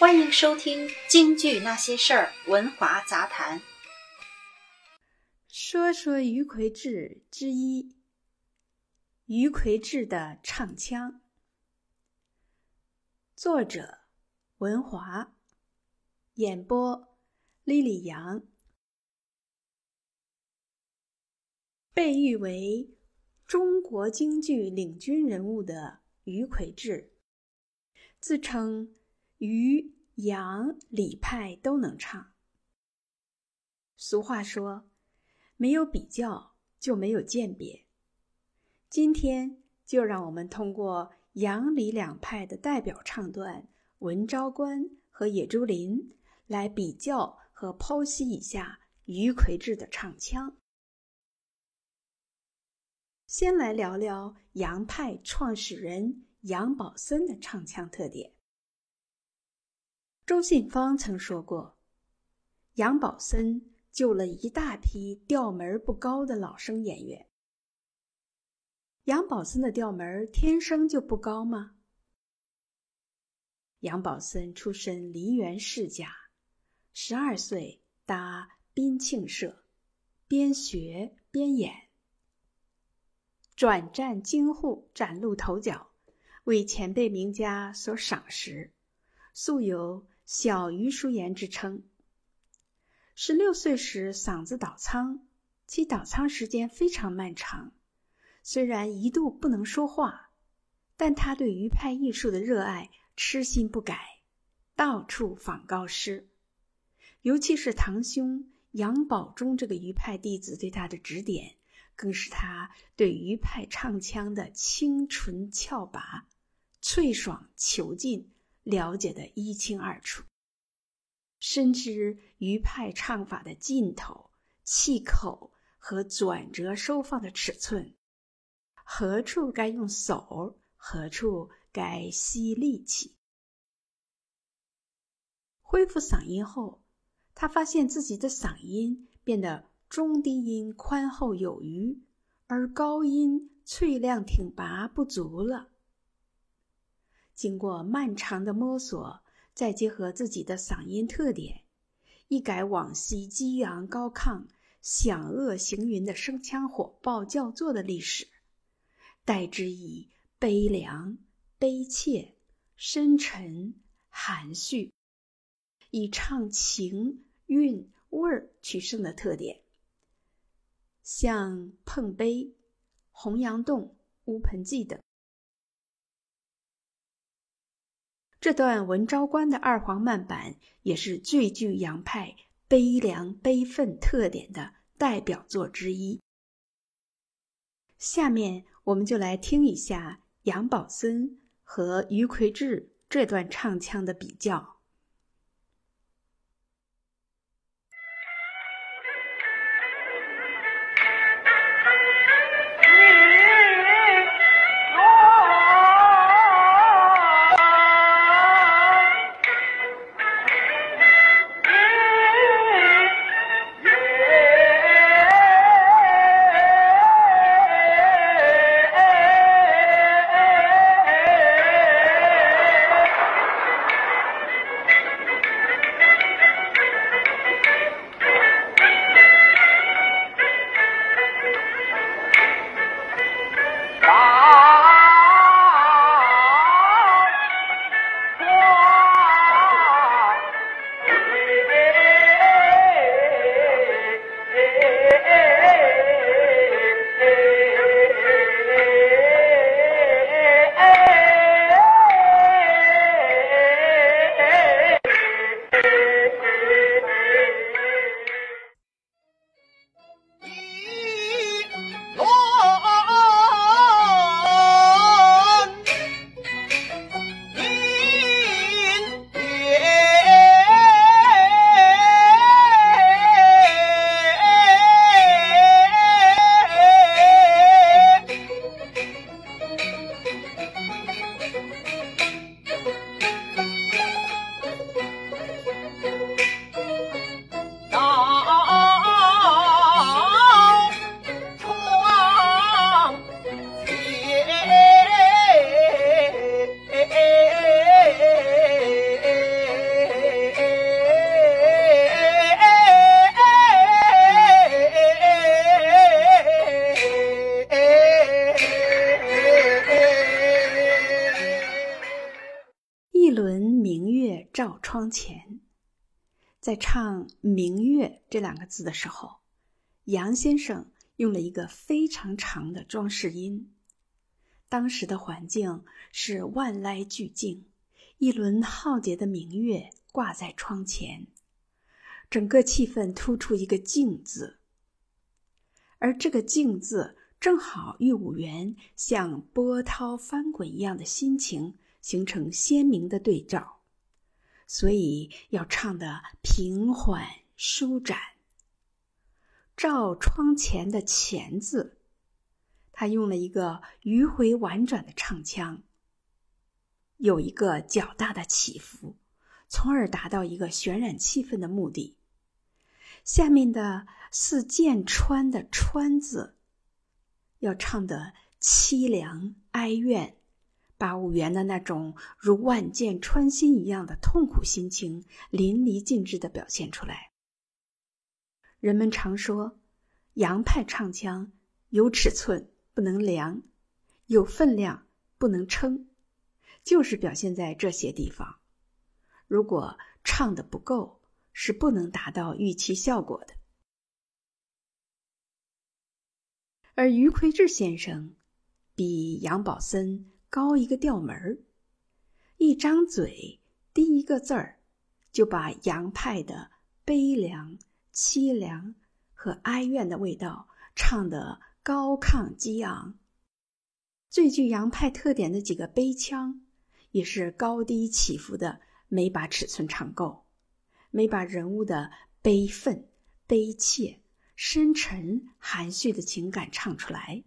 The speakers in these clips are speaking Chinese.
欢迎收听《京剧那些事儿》文华杂谈。说说于魁智之一，于魁智的唱腔。作者：文华，演播：李李阳。被誉为中国京剧领军人物的于魁智，自称于杨李派都能唱。俗话说。没有比较就没有鉴别。今天就让我们通过杨李两派的代表唱段文昭关和野猪林来比较和剖析一下于魁智的唱腔。先来聊聊杨派创始人杨宝森的唱腔特点。周信芳曾说过，杨宝森。救了一大批调门不高的老生演员。杨宝森的调门天生就不高吗？杨宝森出身梨园世家，十二岁搭滨庆社，边学边演，转战京沪，崭露头角，为前辈名家所赏识，素有“小余淑妍”之称。十六岁时嗓子倒仓，其倒仓时间非常漫长。虽然一度不能说话，但他对余派艺术的热爱痴心不改，到处访高师。尤其是堂兄杨宝忠这个余派弟子对他的指点，更是他对余派唱腔的清纯俏拔、脆爽遒劲了解的一清二楚。深知余派唱法的劲头、气口和转折收放的尺寸，何处该用手，何处该吸力气。恢复嗓音后，他发现自己的嗓音变得中低音宽厚有余，而高音脆亮挺拔不足了。经过漫长的摸索。再结合自己的嗓音特点，一改往昔激昂高亢、响遏行云的声腔火爆叫座的历史，代之以悲凉、悲切、深沉、含蓄，以唱情韵味取胜的特点，像《碰杯》《洪阳洞》《乌盆记》等。这段文昭关的二黄慢板也是最具杨派悲凉悲愤特点的代表作之一。下面我们就来听一下杨宝森和于魁智这段唱腔的比较。窗前。在唱“明月”这两个字的时候，杨先生用了一个非常长的装饰音。当时的环境是万籁俱静，一轮浩劫的明月挂在窗前，整个气氛突出一个“静”字，而这个“静”字正好与五元像波涛翻滚一样的心情形成鲜明的对照。所以要唱的平缓舒展。照窗前的“前”字，他用了一个迂回婉转的唱腔，有一个较大的起伏，从而达到一个渲染气氛的目的。下面的似剑穿的“穿”字，要唱的凄凉哀怨。把五元的那种如万箭穿心一样的痛苦心情淋漓尽致的表现出来。人们常说，洋派唱腔有尺寸不能量，有分量不能称，就是表现在这些地方。如果唱的不够，是不能达到预期效果的。而余魁智先生比杨宝森。高一个调门儿，一张嘴，第一个字儿，就把杨派的悲凉、凄凉和哀怨的味道唱得高亢激昂。最具杨派特点的几个悲腔，也是高低起伏的，没把尺寸唱够，没把人物的悲愤、悲切、深沉、含蓄的情感唱出来，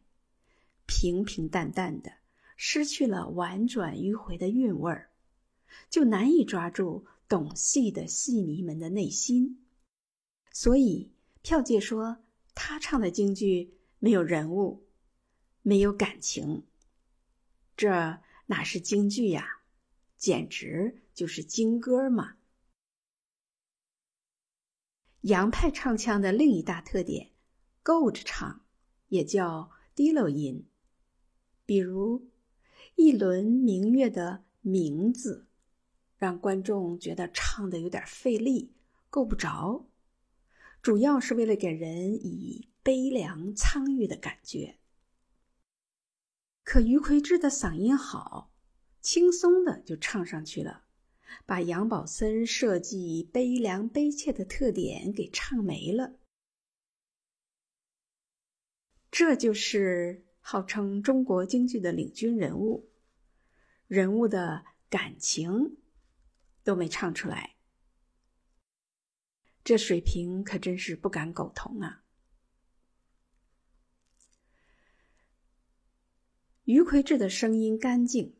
平平淡淡的。失去了婉转迂回的韵味儿，就难以抓住懂戏的戏迷们的内心。所以票界说他唱的京剧没有人物，没有感情。这哪是京剧呀？简直就是京歌嘛！杨派唱腔的另一大特点，够着唱，也叫低漏音，比如。一轮明月的“名”字，让观众觉得唱的有点费力，够不着。主要是为了给人以悲凉苍郁的感觉。可余魁智的嗓音好，轻松的就唱上去了，把杨宝森设计悲凉悲切的特点给唱没了。这就是。号称中国京剧的领军人物，人物的感情都没唱出来，这水平可真是不敢苟同啊！余魁智的声音干净，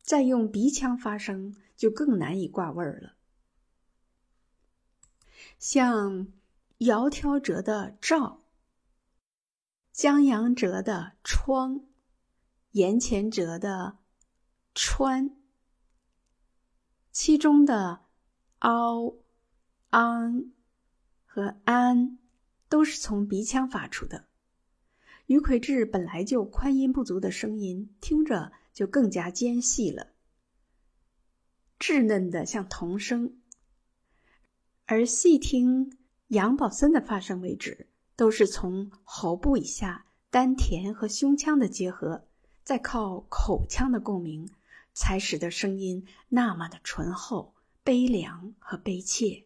再用鼻腔发声就更难以挂味儿了，像窈窕折的赵。江阳折的窗，岩前折的川，其中的凹、昂和安都是从鼻腔发出的。余魁智本来就宽音不足的声音，听着就更加尖细了，稚嫩的像童声。而细听杨宝森的发声为止。都是从喉部以下丹田和胸腔的结合，再靠口腔的共鸣，才使得声音那么的醇厚、悲凉和悲切。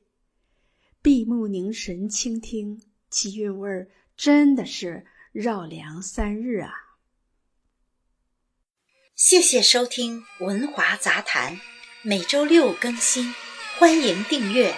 闭目凝神倾听，其韵味儿真的是绕梁三日啊！谢谢收听《文华杂谈》，每周六更新，欢迎订阅。